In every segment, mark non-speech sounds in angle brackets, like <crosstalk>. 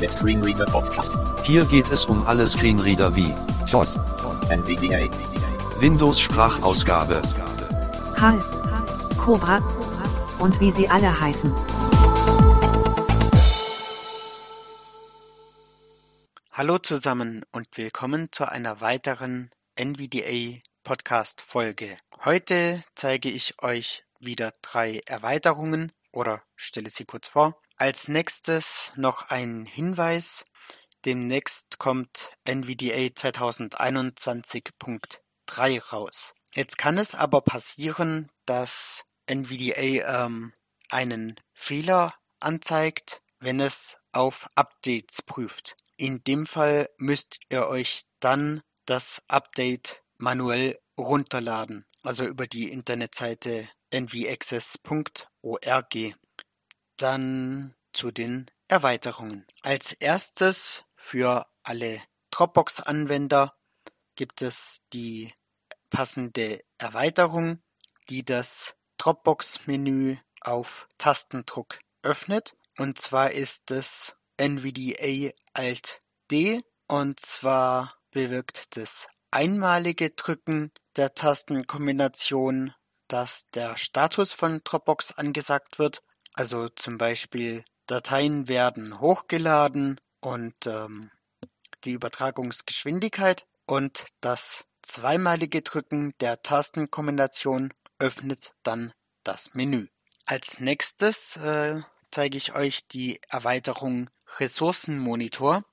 Der Screenreader Podcast. Hier geht es um alle Screenreader wie DOS. NVDA. Windows Sprachausgabe, HAL, Cobra und wie sie alle heißen. Hallo zusammen und willkommen zu einer weiteren NVDA Podcast Folge. Heute zeige ich euch wieder drei Erweiterungen oder stelle sie kurz vor. Als nächstes noch ein Hinweis. Demnächst kommt NVDA 2021.3 raus. Jetzt kann es aber passieren, dass NVDA ähm, einen Fehler anzeigt, wenn es auf Updates prüft. In dem Fall müsst ihr euch dann das Update manuell runterladen, also über die Internetseite nvaccess.org. Dann zu den Erweiterungen. Als erstes für alle Dropbox-Anwender gibt es die passende Erweiterung, die das Dropbox-Menü auf Tastendruck öffnet. Und zwar ist es NVDA Alt D und zwar bewirkt das einmalige Drücken der Tastenkombination, dass der Status von Dropbox angesagt wird. Also zum Beispiel Dateien werden hochgeladen und ähm, die Übertragungsgeschwindigkeit und das zweimalige Drücken der Tastenkombination öffnet dann das Menü. Als nächstes äh, zeige ich euch die Erweiterung Ressourcenmonitor.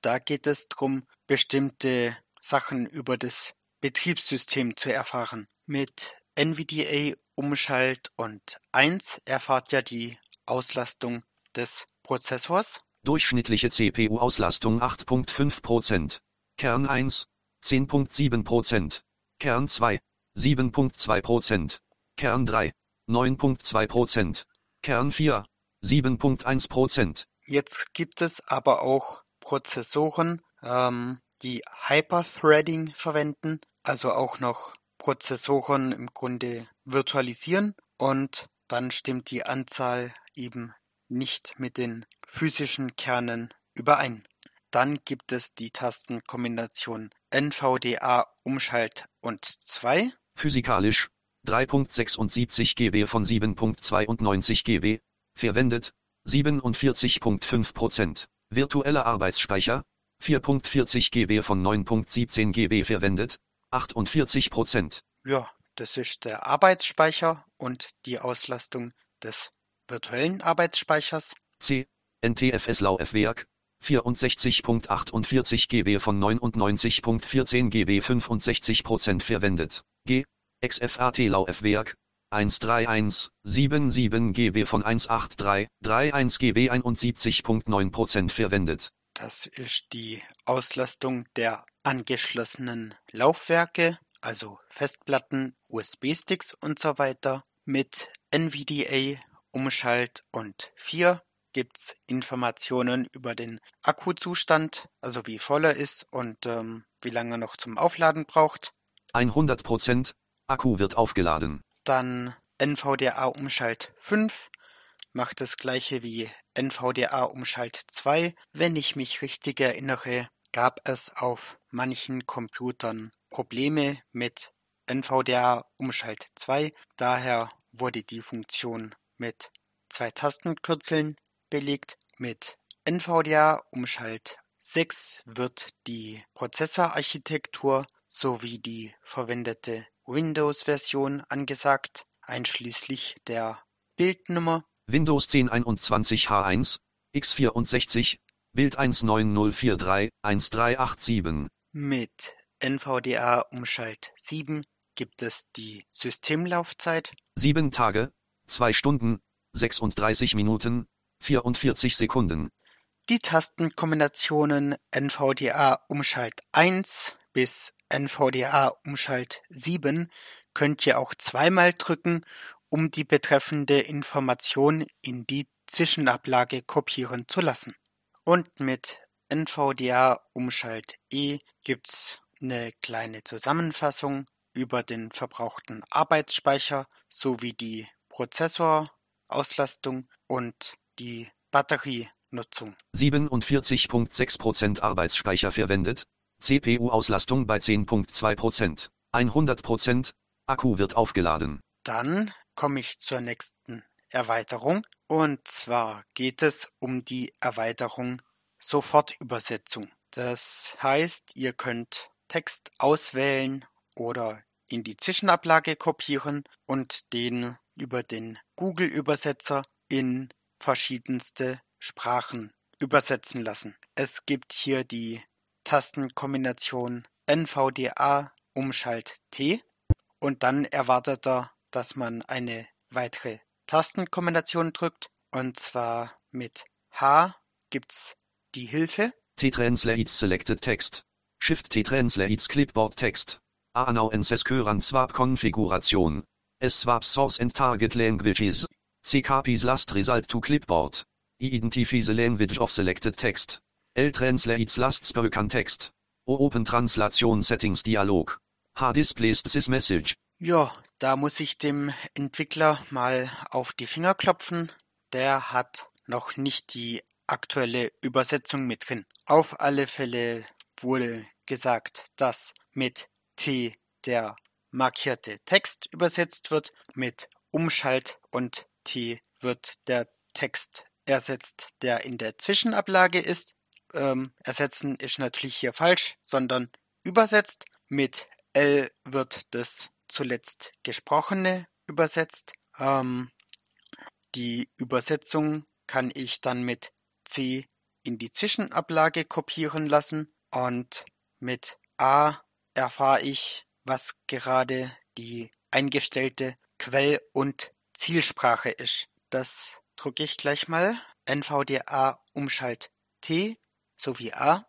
Da geht es darum, bestimmte Sachen über das Betriebssystem zu erfahren. Mit NVDA Umschalt und 1 erfahrt ihr die Auslastung des Prozessors. durchschnittliche CPU-Auslastung 8.5%, Kern 1 10.7%, Kern 2 7.2%, Kern 3 9.2%, Kern 4 7.1%. Jetzt gibt es aber auch Prozessoren, ähm, die Hyperthreading verwenden, also auch noch Prozessoren im Grunde virtualisieren und dann stimmt die Anzahl eben nicht mit den physischen Kernen überein. Dann gibt es die Tastenkombination NVDA Umschalt und 2. Physikalisch 3.76 GB von 7.92 GB, verwendet 47.5%. Virtueller Arbeitsspeicher 4.40 GB von 9.17 GB verwendet 48%. Ja, das ist der Arbeitsspeicher und die Auslastung des virtuellen Arbeitsspeichers. C. NTFS Laufwerk 64.48 GB von 99.14 GB 65% verwendet. G. XFAT Laufwerk 13177 GB von 183 31 GB 71.9% verwendet. Das ist die Auslastung der angeschlossenen Laufwerke, also Festplatten, USB-Sticks und so weiter. Mit NVDA Umschalt und 4 gibt's Informationen über den Akkuzustand, also wie voll er ist und ähm, wie lange er noch zum Aufladen braucht. 100% Akku wird aufgeladen. Dann NVDA Umschalt 5 macht das gleiche wie NVDA Umschalt 2. Wenn ich mich richtig erinnere, gab es auf manchen Computern Probleme mit NVDA Umschalt 2. Daher wurde die Funktion mit zwei Tastenkürzeln belegt. Mit NVDA Umschalt 6 wird die Prozessorarchitektur sowie die verwendete Windows-Version angesagt, einschließlich der Bildnummer. Windows 10 21H1, x64, Bild 19043, 1387. Mit NVDA Umschalt 7 gibt es die Systemlaufzeit 7 Tage, 2 Stunden, 36 Minuten, 44 Sekunden. Die Tastenkombinationen NVDA Umschalt 1 bis NVDA Umschalt 7 könnt ihr auch zweimal drücken, um die betreffende Information in die Zwischenablage kopieren zu lassen. Und mit NVDA Umschalt E gibt's eine kleine Zusammenfassung über den verbrauchten Arbeitsspeicher sowie die Prozessorauslastung und die Batterie Nutzung. 47.6% Arbeitsspeicher verwendet, CPU-Auslastung bei 10.2%, 100%, Akku wird aufgeladen. Dann komme ich zur nächsten Erweiterung. Und zwar geht es um die Erweiterung Sofortübersetzung. Das heißt, ihr könnt Text auswählen oder in die Zwischenablage kopieren und den über den Google-Übersetzer in verschiedenste Sprachen übersetzen lassen. Es gibt hier die Tastenkombination NVDA Umschalt T und dann erwartet er, dass man eine weitere Tastenkombination drückt und zwar mit H gibt's die Hilfe T-Translates Selected Text. Shift T-Translates Clipboard Text. Anau Ensesköran Swap Konfiguration. Es swaps Source and Target Languages. C copies last result to clipboard. I identifies the language of selected text. L translates last spoken text. O open translation settings Dialog. H displays this message. Ja, da muss ich dem Entwickler mal auf die Finger klopfen. Der hat noch nicht die aktuelle Übersetzung mit drin. Auf alle Fälle wurde gesagt, dass mit T der markierte Text übersetzt wird, mit Umschalt und T wird der Text ersetzt, der in der Zwischenablage ist. Ähm, ersetzen ist natürlich hier falsch, sondern übersetzt. Mit L wird das zuletzt Gesprochene übersetzt. Ähm, die Übersetzung kann ich dann mit C in die Zwischenablage kopieren lassen und mit A erfahre ich, was gerade die eingestellte Quell- und Zielsprache ist. Das drücke ich gleich mal. NVDA Umschalt T sowie A.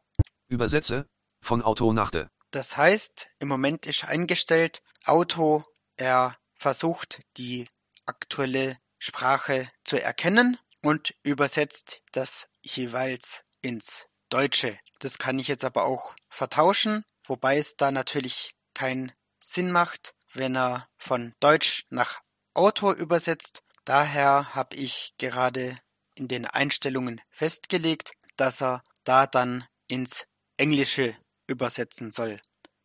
Übersetze von Auto nach de. Das heißt, im Moment ist eingestellt Auto, er versucht die aktuelle Sprache zu erkennen und übersetzt das jeweils ins Deutsche. Das kann ich jetzt aber auch vertauschen, wobei es da natürlich keinen Sinn macht, wenn er von Deutsch nach Auto übersetzt. Daher habe ich gerade in den Einstellungen festgelegt, dass er da dann ins Englische übersetzen soll.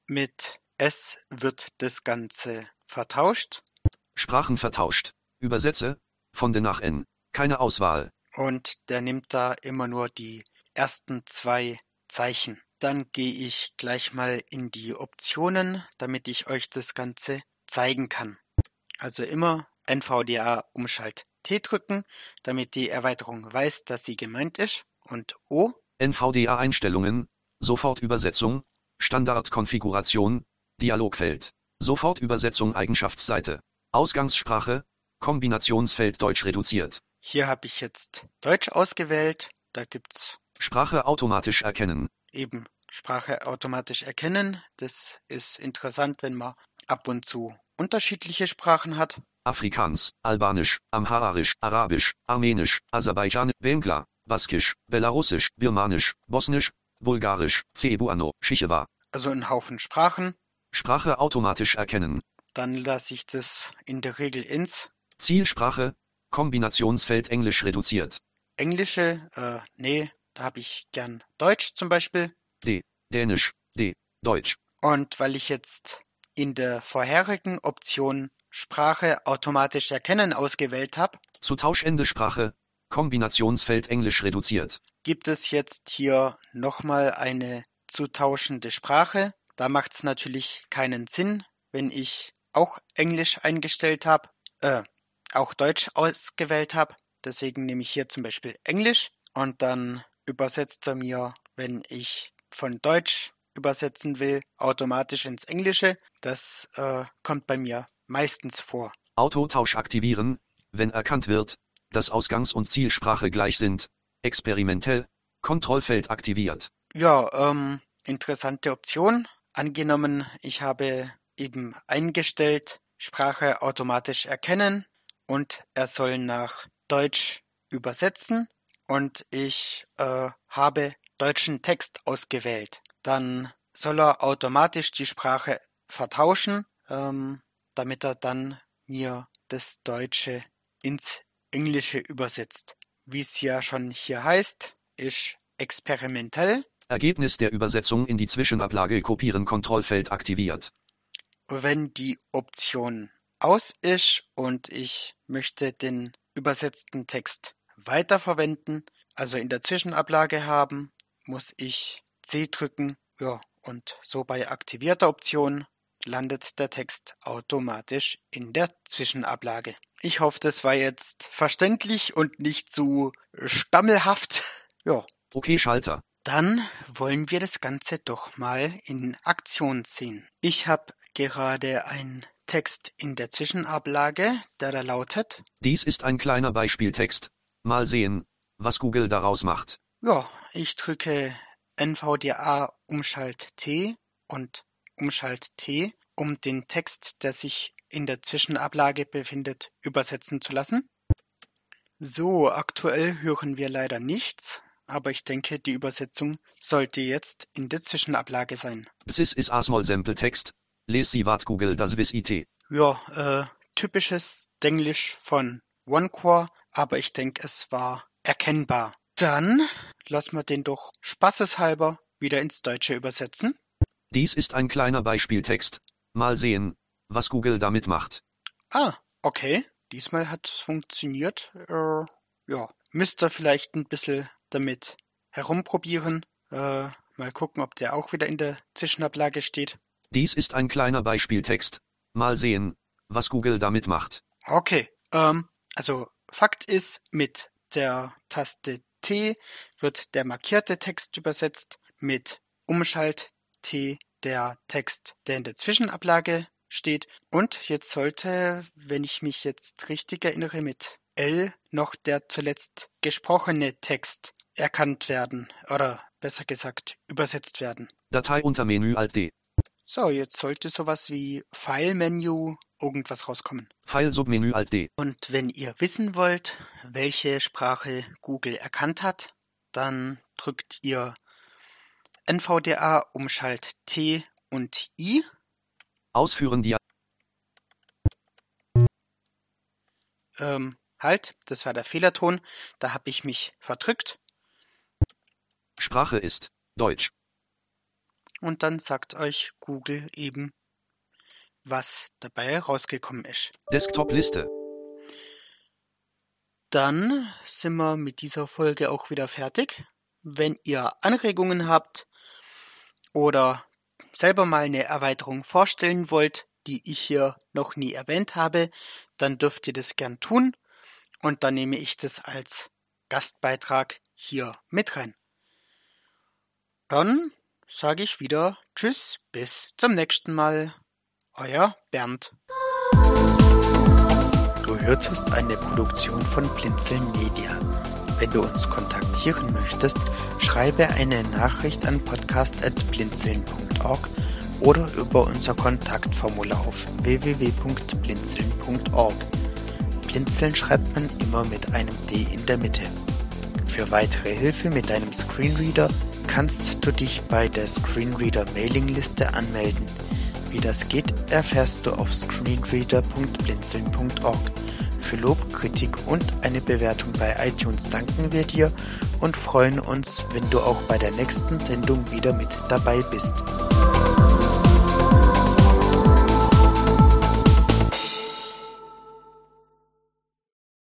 Mit S wird das Ganze vertauscht. Sprachen vertauscht. Übersetze von de nach N. Keine Auswahl. Und der nimmt da immer nur die ersten zwei Zeichen. Dann gehe ich gleich mal in die Optionen, damit ich euch das Ganze zeigen kann. Also immer NVDA Umschalt T drücken, damit die Erweiterung weiß, dass sie gemeint ist. Und O. NVDA Einstellungen. Sofortübersetzung. Standardkonfiguration. Dialogfeld. Sofortübersetzung Eigenschaftsseite. Ausgangssprache. Kombinationsfeld Deutsch reduziert. Hier habe ich jetzt Deutsch ausgewählt. Da gibt's Sprache automatisch erkennen. eben Sprache automatisch erkennen. Das ist interessant, wenn man ab und zu unterschiedliche Sprachen hat. Afrikaans, Albanisch, Amharisch, Arabisch, Armenisch, Aserbaidschan, Bengla, Baskisch, Belarusisch, Birmanisch, Bosnisch, Bulgarisch, Cebuano, Chichewa. Also ein Haufen Sprachen. Sprache automatisch erkennen. Dann lasse ich das in der Regel ins Zielsprache. Kombinationsfeld Englisch reduziert. Englische. Äh, nee, da habe ich gern Deutsch zum Beispiel. D. Dänisch. D. Deutsch. Und weil ich jetzt in der vorherigen Option Sprache automatisch erkennen ausgewählt habe, Zu Tauschende Sprache. Kombinationsfeld Englisch reduziert. gibt es jetzt hier nochmal eine zu tauschende Sprache. Da macht es natürlich keinen Sinn, wenn ich auch Englisch eingestellt habe, äh, auch Deutsch ausgewählt habe. Deswegen nehme ich hier zum Beispiel Englisch und dann übersetzt er mir, wenn ich von Deutsch übersetzen will, automatisch ins Englische. Das äh, kommt bei mir meistens vor. Autotausch aktivieren, wenn erkannt wird, dass Ausgangs- und Zielsprache gleich sind. Experimentell. Kontrollfeld aktiviert. Ja, ähm, interessante Option. Angenommen, ich habe eben eingestellt, Sprache automatisch erkennen und er soll nach Deutsch übersetzen und ich äh, habe deutschen Text ausgewählt. Dann soll er automatisch die Sprache vertauschen, ähm, damit er dann mir das Deutsche ins Englische übersetzt. wie es ja schon hier heißt, ist experimentell. Ergebnis der Übersetzung in die Zwischenablage kopieren Kontrollfeld aktiviert. Wenn die Option aus ist und ich möchte den übersetzten Text weiterverwenden, also in der Zwischenablage haben, muss ich C drücken. Ja, und so bei aktivierter Option landet der Text automatisch in der Zwischenablage. Ich hoffe, das war jetzt verständlich und nicht zu stammelhaft. <laughs> Ja. Okay, Schalter. Dann wollen wir das Ganze doch mal in Aktion sehen. Ich habe gerade einen Text in der Zwischenablage, der da lautet. Dies ist ein kleiner Beispieltext. Mal sehen, was Google daraus macht. Ja, ich drücke NVDA Umschalt T und Umschalt T, um den Text, der sich in der Zwischenablage befindet, übersetzen zu lassen. So, aktuell hören wir leider nichts, aber ich denke, die Übersetzung sollte jetzt in der Zwischenablage sein. This is a small sample text. Les sie wat Google das wis it. Ja, äh, typisches Denglisch von OneCore, aber ich denke, es war erkennbar. Dann lassen wir den doch spaßeshalber wieder ins Deutsche übersetzen. Dies ist ein kleiner Beispieltext. Mal sehen, was Google damit macht. Ah, okay. Diesmal hat es funktioniert. Äh, ja, müsst ihr vielleicht ein bisschen damit herumprobieren. Äh, mal gucken, ob der auch wieder in der Zwischenablage steht. Dies ist ein kleiner Beispieltext. Mal sehen, was Google damit macht. Okay, ähm, also Fakt ist, mit der Taste T wird der markierte Text übersetzt, mit Umschalt T der Text, der in der Zwischenablage steht. Und jetzt sollte, wenn ich mich jetzt richtig erinnere, mit L noch der zuletzt gesprochene Text erkannt werden oder besser gesagt übersetzt werden. Datei unter Menü Alt D. So, jetzt sollte sowas wie File-Menü irgendwas rauskommen. File Submenü Alt D. Und wenn ihr wissen wollt, welche Sprache Google erkannt hat, dann drückt ihr NVDA Umschalt T und I. Ausführen die Ähm, halt, das war der Fehlerton. Da habe ich mich verdrückt. Sprache ist Deutsch. Und dann sagt euch Google eben, was dabei rausgekommen ist. Desktop-Liste. Dann sind wir mit dieser Folge auch wieder fertig. Wenn ihr Anregungen habt oder selber mal eine Erweiterung vorstellen wollt, die ich hier noch nie erwähnt habe, dann dürft ihr das gern tun und dann nehme ich das als Gastbeitrag hier mit rein. Dann sage ich wieder Tschüss, bis zum nächsten Mal. Euer Bernd. Du hörtest eine Produktion von Blinzeln Media. Wenn du uns kontaktieren möchtest, schreibe eine Nachricht an podcast.blinzeln.org oder über unser Kontaktformular auf www.blinzeln.org. Blinzeln schreibt man immer mit einem D in der Mitte. Für weitere Hilfe mit deinem Screenreader kannst du dich bei der Screenreader Mailingliste anmelden. Wie das geht, erfährst du auf screenreader.blinzeln.org. Für Lob, Kritik und eine Bewertung bei iTunes danken wir dir und freuen uns, wenn du auch bei der nächsten Sendung wieder mit dabei bist.